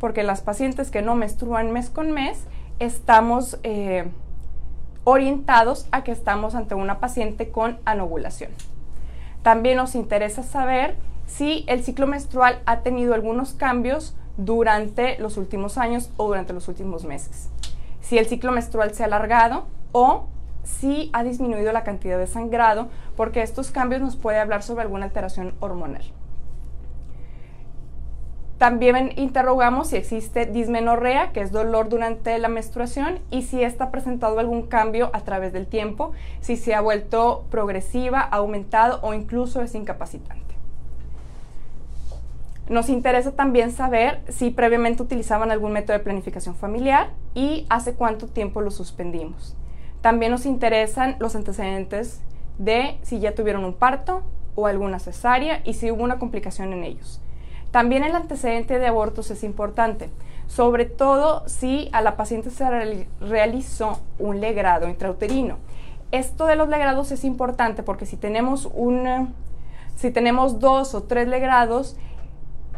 porque las pacientes que no menstruan mes con mes estamos eh, orientados a que estamos ante una paciente con anovulación. También nos interesa saber si el ciclo menstrual ha tenido algunos cambios durante los últimos años o durante los últimos meses. Si el ciclo menstrual se ha alargado o si ha disminuido la cantidad de sangrado, porque estos cambios nos puede hablar sobre alguna alteración hormonal. También interrogamos si existe dismenorrea, que es dolor durante la menstruación, y si está presentado algún cambio a través del tiempo, si se ha vuelto progresiva, aumentado o incluso es incapacitante. Nos interesa también saber si previamente utilizaban algún método de planificación familiar y hace cuánto tiempo lo suspendimos. También nos interesan los antecedentes de si ya tuvieron un parto o alguna cesárea y si hubo una complicación en ellos. También el antecedente de abortos es importante, sobre todo si a la paciente se realizó un legrado intrauterino. Esto de los legrados es importante porque si tenemos, un, si tenemos dos o tres legrados,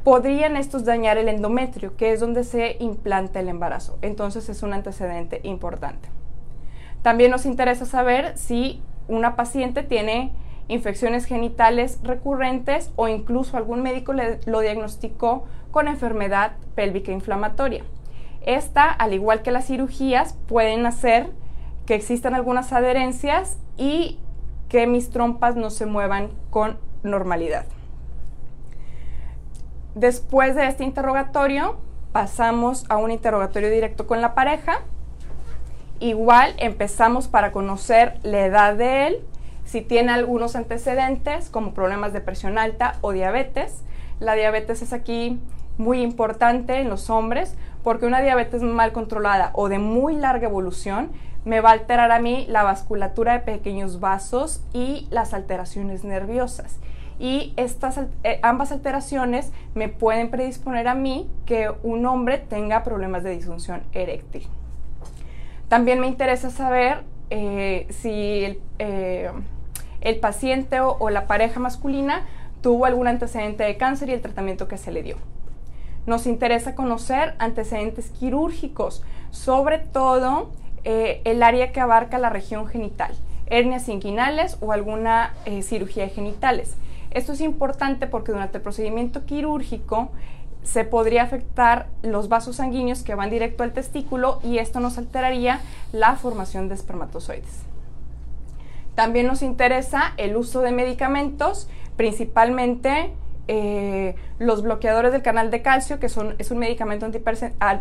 podrían estos dañar el endometrio, que es donde se implanta el embarazo. Entonces es un antecedente importante. También nos interesa saber si una paciente tiene infecciones genitales recurrentes o incluso algún médico lo diagnosticó con enfermedad pélvica inflamatoria. Esta, al igual que las cirugías, pueden hacer que existan algunas adherencias y que mis trompas no se muevan con normalidad. Después de este interrogatorio, pasamos a un interrogatorio directo con la pareja. Igual empezamos para conocer la edad de él, si tiene algunos antecedentes como problemas de presión alta o diabetes. La diabetes es aquí muy importante en los hombres porque una diabetes mal controlada o de muy larga evolución me va a alterar a mí la vasculatura de pequeños vasos y las alteraciones nerviosas y estas eh, ambas alteraciones me pueden predisponer a mí que un hombre tenga problemas de disfunción eréctil. También me interesa saber eh, si el, eh, paciente o, la pareja masculina tuvo algún antecedente de cáncer y el tratamiento que se le dio. Nos interesa conocer antecedentes quirúrgicos, sobre todo el área que abarca la región genital, hernias inguinales o alguna cirugía de genitales. Esto es importante porque durante el procedimiento quirúrgico se podría afectar los vasos sanguíneos que van directo al testículo y esto nos alteraría la formación de espermatozoides. También nos interesa el uso de medicamentos, principalmente eh, los bloqueadores del canal de calcio, que son, es un medicamento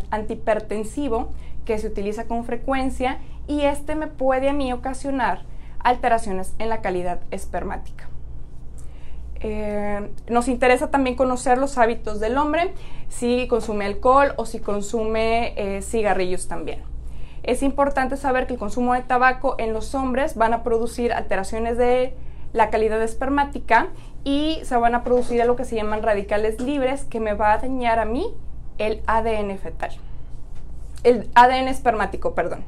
antihipertensivo que se utiliza con frecuencia y este me puede a mí ocasionar alteraciones en la calidad espermática. Eh, nos interesa también conocer los hábitos del hombre, si consume alcohol o si consume eh, cigarrillos también. Es importante saber que el consumo de tabaco en los hombres van a producir alteraciones de la calidad espermática y se van a producir lo que se llaman radicales libres que me va a dañar a mí el ADN fetal. El ADN espermático, perdón.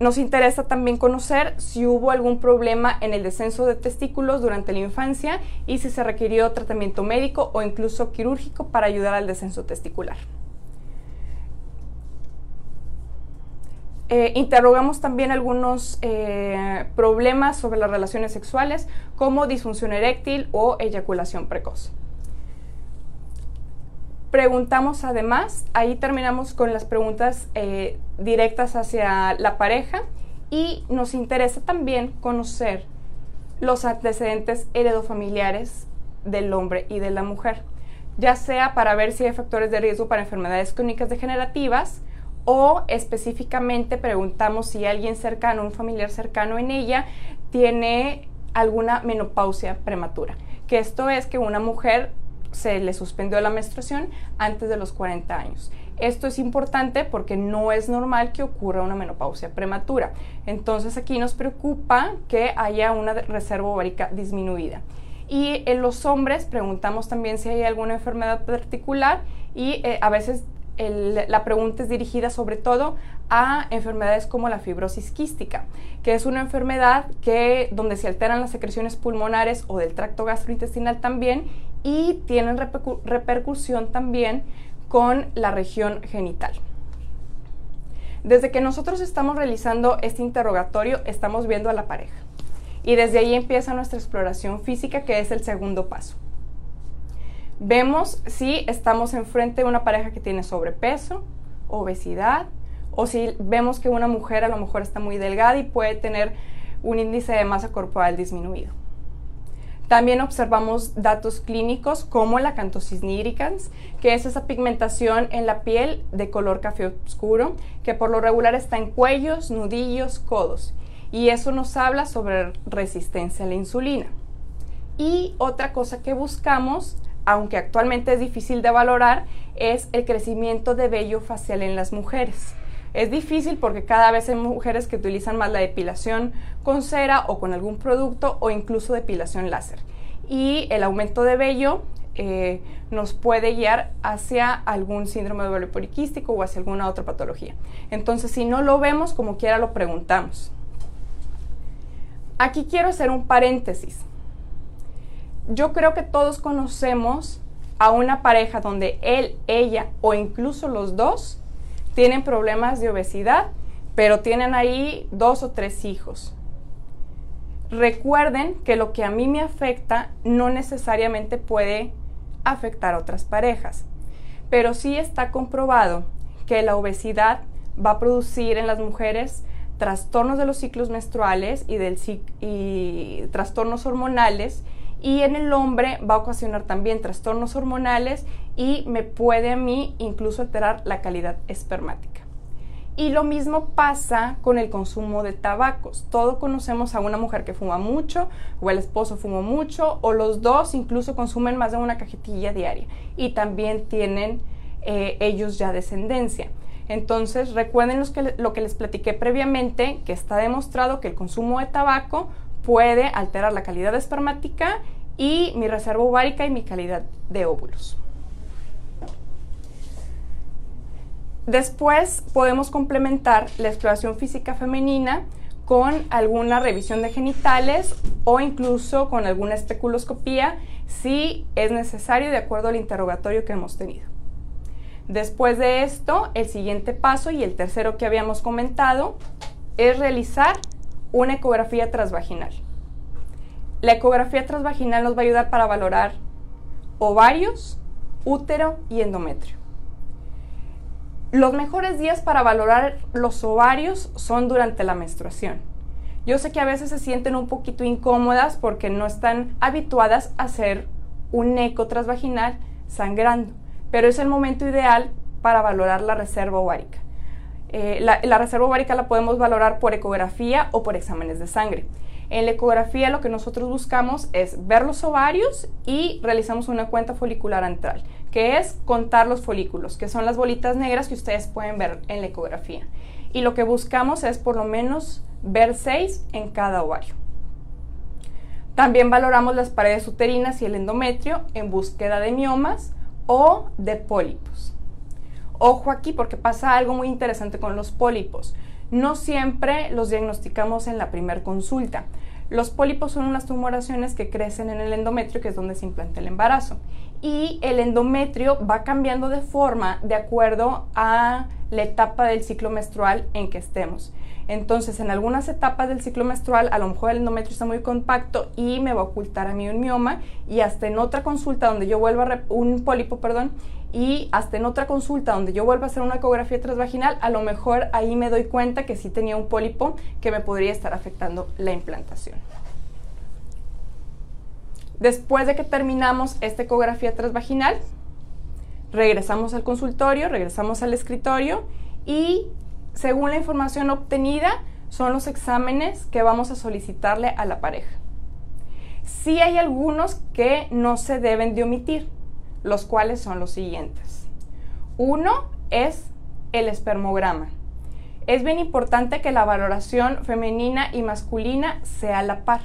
Nos interesa también conocer si hubo algún problema en el descenso de testículos durante la infancia y si se requirió tratamiento médico o incluso quirúrgico para ayudar al descenso testicular. Eh, interrogamos también algunos eh, problemas sobre las relaciones sexuales como disfunción eréctil o eyaculación precoz. Preguntamos además, ahí terminamos con las preguntas eh, directas hacia la pareja y nos interesa también conocer los antecedentes heredofamiliares del hombre y de la mujer, ya sea para ver si hay factores de riesgo para enfermedades crónicas degenerativas o específicamente preguntamos si alguien cercano, un familiar cercano en ella, tiene alguna menopausia prematura, que esto es que una mujer se le suspendió la menstruación antes de los 40 años. Esto es importante porque no es normal que ocurra una menopausia prematura. Entonces aquí nos preocupa que haya una reserva ovárica disminuida. Y en los hombres preguntamos también si hay alguna enfermedad particular y eh, a veces la pregunta es dirigida sobre todo a enfermedades como la fibrosis quística, que es una enfermedad que donde se alteran las secreciones pulmonares o del tracto gastrointestinal también y tienen repercusión también con la región genital. Desde que nosotros estamos realizando este interrogatorio, estamos viendo a la pareja. Y desde ahí empieza nuestra exploración física, que es el segundo paso. Vemos si estamos enfrente de una pareja que tiene sobrepeso, obesidad, o si vemos que una mujer a lo mejor está muy delgada y puede tener un índice de masa corporal disminuido. También observamos datos clínicos como la cantosis nigricans, que es esa pigmentación en la piel de color café oscuro, que por lo regular está en cuellos, nudillos, codos. Y eso nos habla sobre resistencia a la insulina. Y otra cosa que buscamos, aunque actualmente es difícil de valorar, es el crecimiento de vello facial en las mujeres. Es difícil porque cada vez hay mujeres que utilizan más la depilación con cera o con algún producto o incluso depilación láser. Y el aumento de vello eh, nos puede guiar hacia algún síndrome de vello poliquístico o hacia alguna otra patología. Entonces, si no lo vemos, como quiera lo preguntamos. Aquí quiero hacer un paréntesis. Yo creo que todos conocemos a una pareja donde él, ella o incluso los dos tienen problemas de obesidad, pero tienen ahí dos o tres hijos. Recuerden que lo que a mí me afecta no necesariamente puede afectar a otras parejas, pero sí está comprobado que la obesidad va a producir en las mujeres trastornos de los ciclos menstruales y, del, y trastornos hormonales y en el hombre va a ocasionar también trastornos hormonales y me puede a mí incluso alterar la calidad espermática. Y lo mismo pasa con el consumo de tabacos. Todos conocemos a una mujer que fuma mucho, o el esposo fuma mucho, o los dos incluso consumen más de una cajetilla diaria y también tienen eh, ellos ya descendencia. Entonces, recuerden lo que les platiqué previamente, que está demostrado que el consumo de tabaco puede alterar la calidad espermática y mi reserva ovárica y mi calidad de óvulos. Después podemos complementar la exploración física femenina con alguna revisión de genitales o incluso con alguna especuloscopía si es necesario de acuerdo al interrogatorio que hemos tenido. Después de esto, el siguiente paso y el tercero que habíamos comentado es realizar una ecografía transvaginal. La ecografía transvaginal nos va a ayudar para valorar ovarios, útero y endometrio. Los mejores días para valorar los ovarios son durante la menstruación. Yo sé que a veces se sienten un poquito incómodas porque no están habituadas a hacer un eco transvaginal sangrando, pero es el momento ideal para valorar la reserva ovárica. Eh, la, reserva ovárica la podemos valorar por ecografía o por exámenes de sangre. En la ecografía lo que nosotros buscamos es ver los ovarios y realizamos una cuenta folicular antral, que es contar los folículos, que son las bolitas negras que ustedes pueden ver en la ecografía. Y lo que buscamos es por lo menos ver seis en cada ovario. También valoramos las paredes uterinas y el endometrio en búsqueda de miomas o de pólipos. Ojo aquí porque pasa algo muy interesante con los pólipos. No siempre los diagnosticamos en la primera consulta. Los pólipos son unas tumoraciones que crecen en el endometrio, que es donde se implanta el embarazo. Y el endometrio va cambiando de forma de acuerdo a la etapa del ciclo menstrual en que estemos. Entonces, en algunas etapas del ciclo menstrual, a lo mejor el endometrio está muy compacto y me va a ocultar a mí un mioma. Y hasta en otra consulta donde yo vuelva a un pólipo, perdón, y hasta en otra consulta donde yo vuelva a hacer una ecografía transvaginal, a lo mejor ahí me doy cuenta que sí tenía un pólipo que me podría estar afectando la implantación. Después de que terminamos esta ecografía transvaginal, regresamos al consultorio, regresamos al escritorio y según la información obtenida son los exámenes que vamos a solicitarle a la pareja. Sí hay algunos que no se deben de omitir los cuales son los siguientes. Uno es el espermograma. Es bien importante que la valoración femenina y masculina sea la par.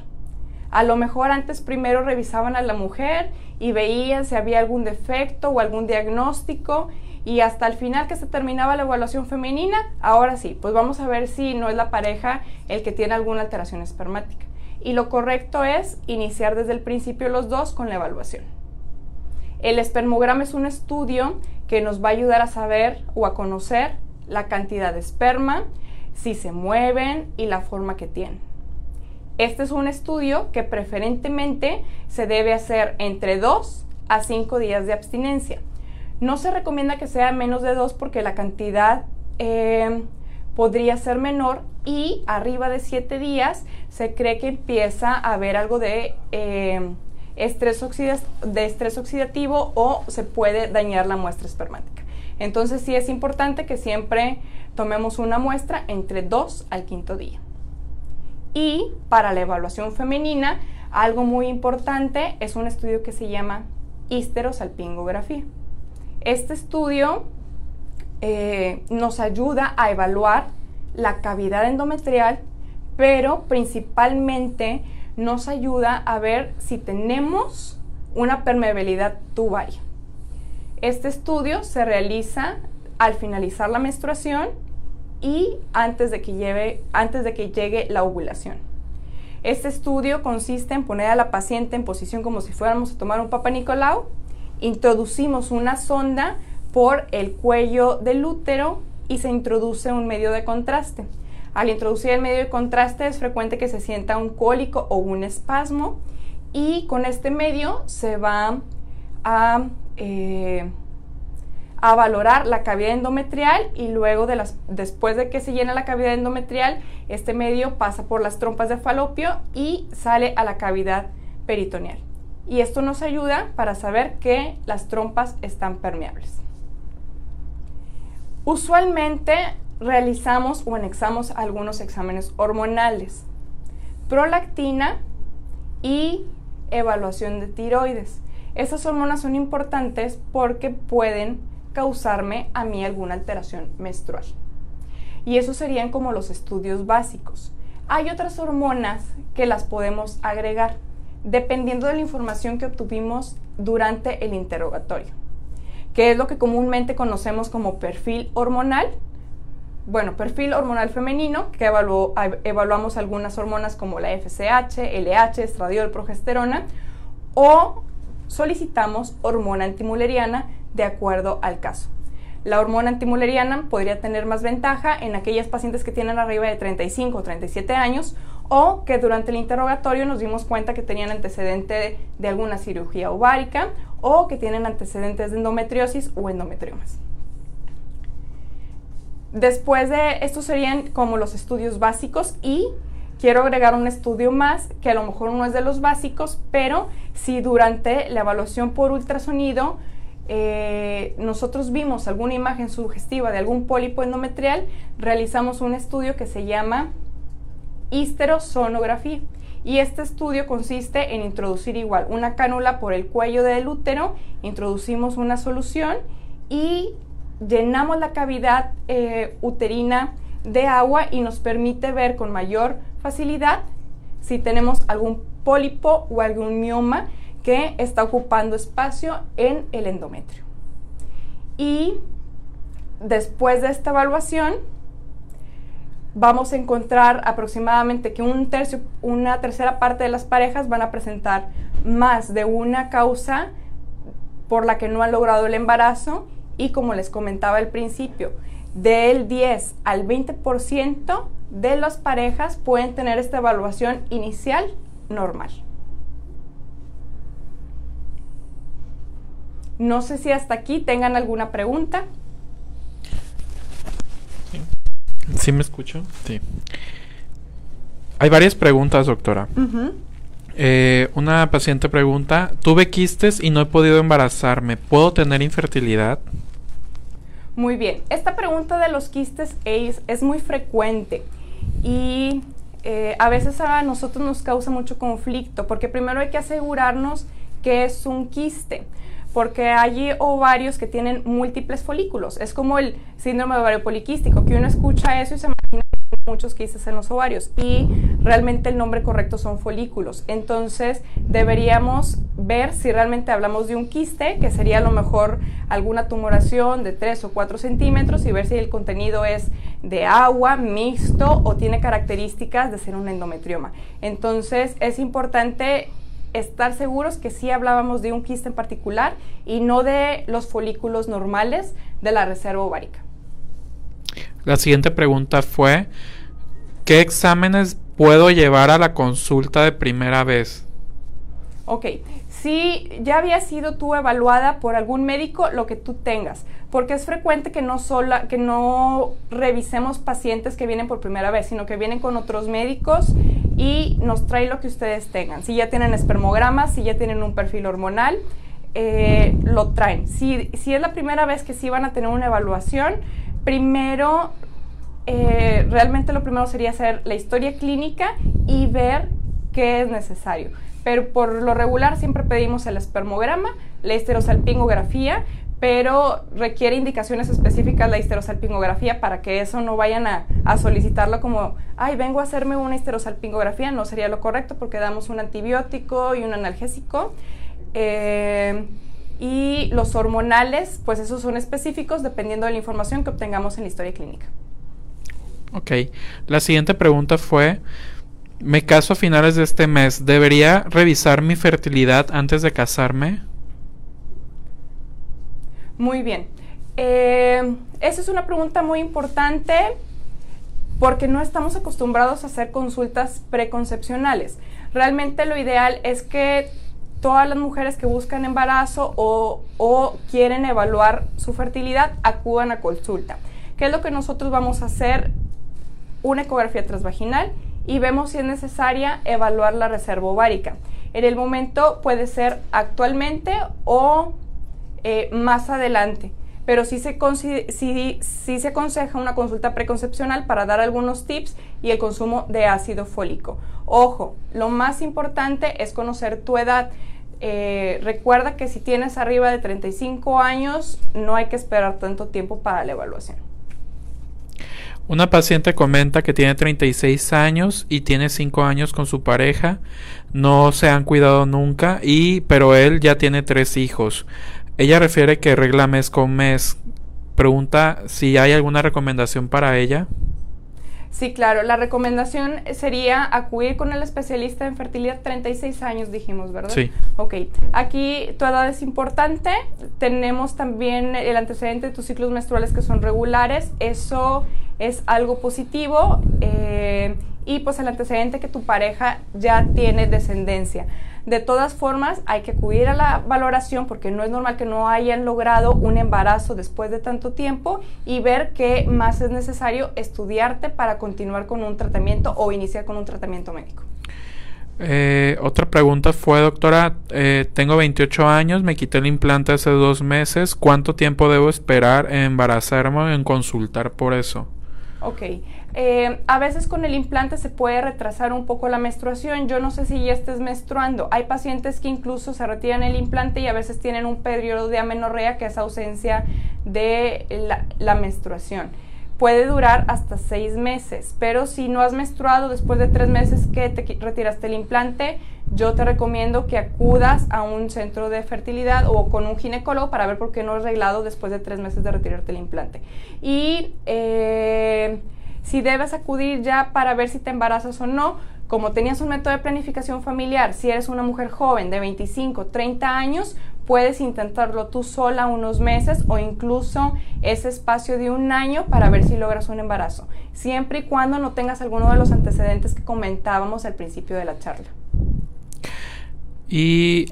A lo mejor antes primero revisaban a la mujer y veían si había algún defecto o algún diagnóstico y hasta el final que se terminaba la evaluación femenina, ahora sí, pues vamos a ver si no es la pareja el que tiene alguna alteración espermática. Y lo correcto es iniciar desde el principio los dos con la evaluación. El espermograma es un estudio que nos va a ayudar a saber o a conocer la cantidad de esperma, si se mueven y la forma que tienen. Este es un estudio que preferentemente se debe hacer entre 2 a 5 días de abstinencia. No se recomienda que sea menos de 2 porque la cantidad eh, podría ser menor y arriba de 7 días se cree que empieza a haber algo de, eh, estrés de estrés oxidativo o se puede dañar la muestra espermática. Entonces sí es importante que siempre tomemos una muestra entre 2 al quinto día. Y para la evaluación femenina, algo muy importante es un estudio que se llama histerosalpingografía. Este estudio eh, nos ayuda a evaluar la cavidad endometrial, pero principalmente nos ayuda a ver si tenemos una permeabilidad tubaria. Este estudio se realiza al finalizar la menstruación y antes de que, llegue la ovulación. Este estudio consiste en poner a la paciente en posición como si fuéramos a tomar un Papa Nicolau, introducimos una sonda por el cuello del útero y se introduce un medio de contraste. Al introducir el medio de contraste es frecuente que se sienta un cólico o un espasmo y con este medio se va a, eh, a valorar la cavidad endometrial y luego de las, después de que se llena la cavidad endometrial, este medio pasa por las trompas de falopio y sale a la cavidad peritoneal. Y esto nos ayuda para saber que las trompas están permeables. Usualmente realizamos o anexamos algunos exámenes hormonales, prolactina y evaluación de tiroides. Estas hormonas son importantes porque pueden causarme a mí alguna alteración menstrual. Y esos serían como los estudios básicos. Hay otras hormonas que las podemos agregar dependiendo de la información que obtuvimos durante el interrogatorio que es lo que comúnmente conocemos como perfil hormonal. Bueno, perfil hormonal femenino, que evaluamos algunas hormonas como la FSH, LH, estradiol, progesterona, o solicitamos hormona antimuleriana de acuerdo al caso. La hormona antimuleriana podría tener más ventaja en aquellas pacientes que tienen arriba de 35 o 37 años o que durante el interrogatorio nos dimos cuenta que tenían antecedente de, alguna cirugía ovárica o que tienen antecedentes de endometriosis o endometriomas. Después de estos serían como los estudios básicos y quiero agregar un estudio más que a lo mejor no es de los básicos, pero si durante la evaluación por ultrasonido eh, nosotros vimos alguna imagen sugestiva de algún pólipo endometrial, realizamos un estudio que se llama histerosonografía. Y este estudio consiste en introducir igual una cánula por el cuello del útero, introducimos una solución y llenamos la cavidad eh, uterina de agua y nos permite ver con mayor facilidad si tenemos algún pólipo o algún mioma que está ocupando espacio en el endometrio. Y después de esta evaluación, vamos a encontrar aproximadamente que un tercio, una tercera parte de las parejas van a presentar más de una causa por la que no han logrado el embarazo y como les comentaba al principio, del 10 al 20% de las parejas pueden tener esta evaluación inicial normal. No sé si hasta aquí tengan alguna pregunta. ¿Sí me escucho? Sí. Hay varias preguntas, doctora. Eh, una paciente pregunta, tuve quistes y no he podido embarazarme, ¿puedo tener infertilidad? Muy bien, esta pregunta de los quistes es, es muy frecuente y eh, a veces a nosotros nos causa mucho conflicto porque primero hay que asegurarnos que es un quiste porque hay ovarios que tienen múltiples folículos. Es como el síndrome de ovario poliquístico, que uno escucha eso y se imagina muchos quistes en los ovarios y realmente el nombre correcto son folículos. Entonces deberíamos ver si realmente hablamos de un quiste, que sería a lo mejor alguna tumoración de 3 o 4 centímetros y ver si el contenido es de agua, mixto o tiene características de ser un endometrioma. Entonces es importante estar seguros que sí hablábamos de un quiste en particular y no de los folículos normales de la reserva ovárica. La siguiente pregunta fue, ¿qué exámenes puedo llevar a la consulta de primera vez? Ok, si ya había sido tú evaluada por algún médico, lo que tú tengas, porque es frecuente que no, sola, que no revisemos pacientes que vienen por primera vez, sino que vienen con otros médicos y nos trae lo que ustedes tengan. Si ya tienen espermogramas, si ya tienen un perfil hormonal, eh, lo traen. Si, si es la primera vez que sí van a tener una evaluación, primero, eh, realmente lo primero sería hacer la historia clínica y ver qué es necesario pero por lo regular siempre pedimos el espermograma, la histerosalpingografía, pero requiere indicaciones específicas la histerosalpingografía para que eso no vayan a, solicitarlo como, ay, vengo a hacerme una histerosalpingografía, no sería lo correcto porque damos un antibiótico y un analgésico. Eh, y los hormonales, pues esos son específicos dependiendo de la información que obtengamos en la historia clínica. Ok, la siguiente pregunta fue, me caso a finales de este mes. ¿Debería revisar mi fertilidad antes de casarme? Muy bien. Eh, esa es una pregunta muy importante porque no estamos acostumbrados a hacer consultas preconcepcionales. Realmente lo ideal es que todas las mujeres que buscan embarazo o, quieren evaluar su fertilidad acudan a consulta. ¿Qué es lo que nosotros vamos a hacer? Una ecografía transvaginal y vemos si es necesaria evaluar la reserva ovárica. En el momento puede ser actualmente o eh, más adelante, pero sí se, se aconseja una consulta preconcepcional para dar algunos tips y el consumo de ácido fólico. Ojo, lo más importante es conocer tu edad. Eh, recuerda que si tienes arriba de 35 años, no hay que esperar tanto tiempo para la evaluación. Una paciente comenta que tiene 36 años y tiene 5 años con su pareja, no se han cuidado nunca y pero él ya tiene tres hijos. Ella refiere que regla mes con mes. Pregunta si hay alguna recomendación para ella. Sí, claro. La recomendación sería acudir con el especialista en fertilidad 36 años, dijimos, ¿verdad? Sí. Ok. Aquí tu edad es importante. Tenemos también el antecedente de tus ciclos menstruales que son regulares. Eso es algo positivo. Eh, y pues el antecedente que tu pareja ya tiene descendencia. De todas formas, hay que acudir a la valoración porque no es normal que no hayan logrado un embarazo después de tanto tiempo y ver qué más es necesario estudiarte para continuar con un tratamiento o iniciar con un tratamiento médico. Eh, otra pregunta fue, doctora, eh, tengo 28 años, me quité el implante hace dos meses, ¿cuánto tiempo debo esperar en embarazarme en consultar por eso? Ok, eh, a veces con el implante se puede retrasar un poco la menstruación. Yo no sé si ya estés menstruando. Hay pacientes que incluso se retiran el implante y a veces tienen un periodo de amenorrea que es ausencia de la, menstruación. Puede durar hasta seis meses, pero si no has menstruado después de tres meses que te retiraste el implante, yo te recomiendo que acudas a un centro de fertilidad o con un ginecólogo para ver por qué no has arreglado después de tres meses de retirarte el implante. Y eh, si debes acudir ya para ver si te embarazas o no, como tenías un método de planificación familiar, si eres una mujer joven de 25, 30 años, puedes intentarlo tú sola unos meses o incluso ese espacio de un año para ver si logras un embarazo, siempre y cuando no tengas alguno de los antecedentes que comentábamos al principio de la charla. Y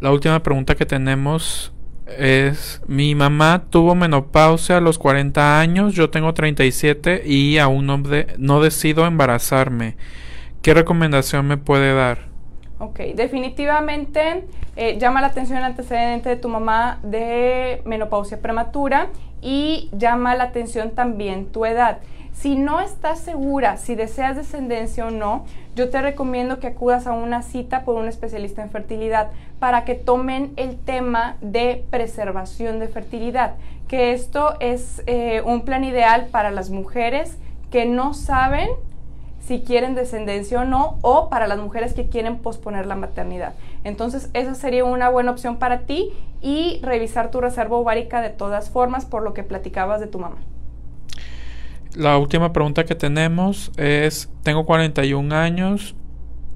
la última pregunta que tenemos es mi mamá tuvo menopausia a los 40 años, yo tengo 37 y aún no, no decido embarazarme. ¿Qué recomendación me puede dar? Ok, definitivamente eh, llama la atención el antecedente de tu mamá de menopausia prematura y llama la atención también tu edad. Si no estás segura si deseas descendencia o no, yo te recomiendo que acudas a una cita por un especialista en fertilidad para que tomen el tema de preservación de fertilidad, que esto es eh, un plan ideal para las mujeres que no saben si quieren descendencia o no, o para las mujeres que quieren posponer la maternidad. Entonces, esa sería una buena opción para ti y revisar tu reserva ovárica de todas formas por lo que platicabas de tu mamá. La última pregunta que tenemos es, tengo 41 años,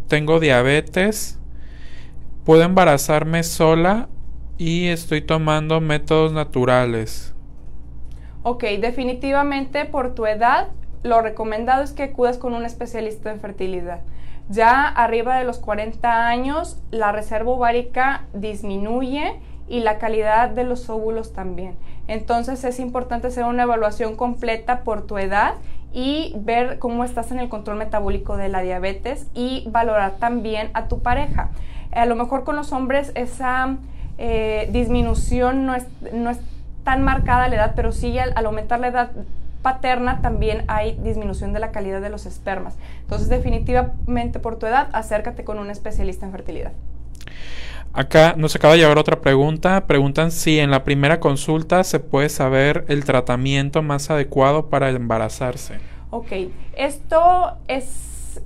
tengo diabetes puedo embarazarme sola y estoy tomando métodos naturales. Ok, definitivamente por tu edad, lo recomendado es que acudas con un especialista en fertilidad. Ya arriba de los 40 años, la reserva ovárica disminuye y la calidad de los óvulos también. Entonces es importante hacer una evaluación completa por tu edad y ver cómo estás en el control metabólico de la diabetes y valorar también a tu pareja. A lo mejor con los hombres esa eh, disminución no es, no es tan marcada la edad, pero sí al, aumentar la edad paterna también hay disminución de la calidad de los espermas. Entonces definitivamente por tu edad acércate con un especialista en fertilidad. Acá nos acaba de llegar otra pregunta. Preguntan si en la primera consulta se puede saber el tratamiento más adecuado para embarazarse. Ok, esto es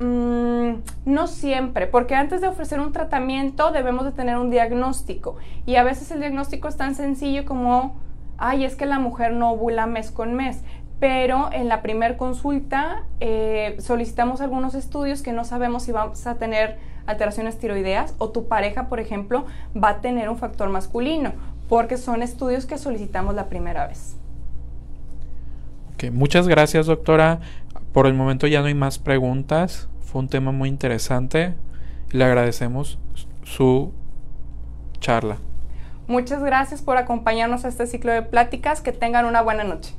mm, no siempre, porque antes de ofrecer un tratamiento debemos de tener un diagnóstico y a veces el diagnóstico es tan sencillo como, ay, es que la mujer no ovula mes con mes pero en la primera consulta eh, solicitamos algunos estudios que no sabemos si vamos a tener alteraciones tiroideas o tu pareja, por ejemplo, va a tener un factor masculino, porque son estudios que solicitamos la primera vez. Ok, muchas gracias doctora. Por el momento ya no hay más preguntas. Fue un tema muy interesante. Le agradecemos su charla. Muchas gracias por acompañarnos a este ciclo de pláticas. Que tengan una buena noche.